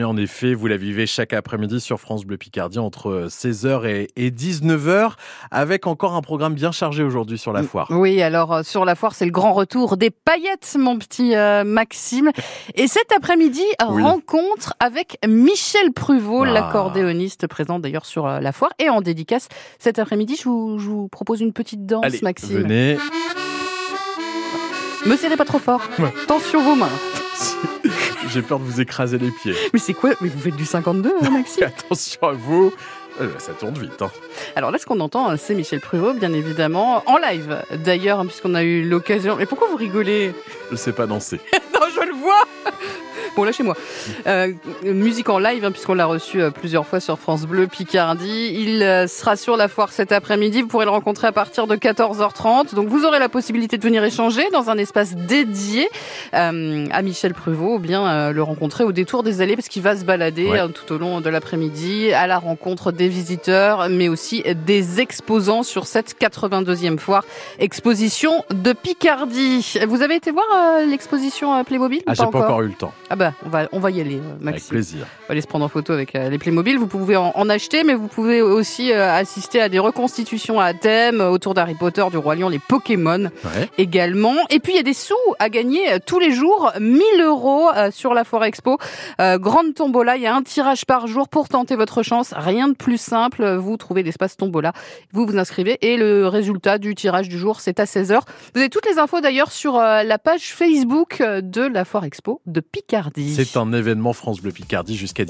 Et en effet, vous la vivez chaque après-midi sur France Bleu Picardie entre 16h et 19h avec encore un programme bien chargé aujourd'hui sur la foire. Oui, alors euh, sur la foire, c'est le grand retour des paillettes, mon petit euh, Maxime. Et cet après-midi, Oui. rencontre avec Michel Pruvot, Ah. l'accordéoniste présent d'ailleurs sur euh, la foire. Et en dédicace, cet après-midi, je vous, je vous propose une petite danse, Allez, Maxime. venez. Me serrez pas trop fort. Ouais. Attention vos mains. J'ai peur de vous écraser les pieds. Mais c'est quoi? Mais vous faites du 52, hein, Maxime? Attention à vous. Euh, Ça tourne vite. hein. Alors là, ce qu'on entend, hein, c'est Michel Pruvot, bien évidemment, en live. D'ailleurs, hein, puisqu'on a eu l'occasion... Mais pourquoi vous rigolez? Je sais pas danser. Non, je le vois Bon, lâchez-moi. Euh, musique en live, hein, puisqu'on l'a reçu euh, plusieurs fois sur France Bleu Picardie. Il euh, sera sur la foire cet après-midi. Vous pourrez le rencontrer à partir de 14h30. Donc, vous aurez la possibilité de venir échanger dans un espace dédié euh, à Michel Pruvot, ou bien euh, le rencontrer au détour des allées, parce qu'il va se balader Ouais. euh, tout au long de l'après-midi à la rencontre des visiteurs, mais aussi des exposants sur cette 82e foire exposition de Picardie. Vous avez été voir euh, l'exposition Playmobil Ah, j'ai pas encore eu le temps. ah bah, on va, on va y aller, euh, Avec Maxime. plaisir. On va aller se prendre en photo avec euh, les Playmobil. Vous pouvez en, en acheter, mais vous pouvez aussi euh, assister à des reconstitutions à thème autour d'Harry Potter, du Roi Lion, les Pokémon Ouais. également. Et puis, il y a des sous à gagner tous les jours. 1000 euros sur la Foire Expo. Euh, grande tombola. Il y a un tirage par jour pour tenter votre chance. Rien de plus simple. Vous trouvez l'espace tombola. Vous vous inscrivez et le résultat du tirage du jour, c'est à 16h. Vous avez toutes les infos d'ailleurs sur la page Facebook de la Foire Expo de C'est un événement France Bleu Picardie jusqu'à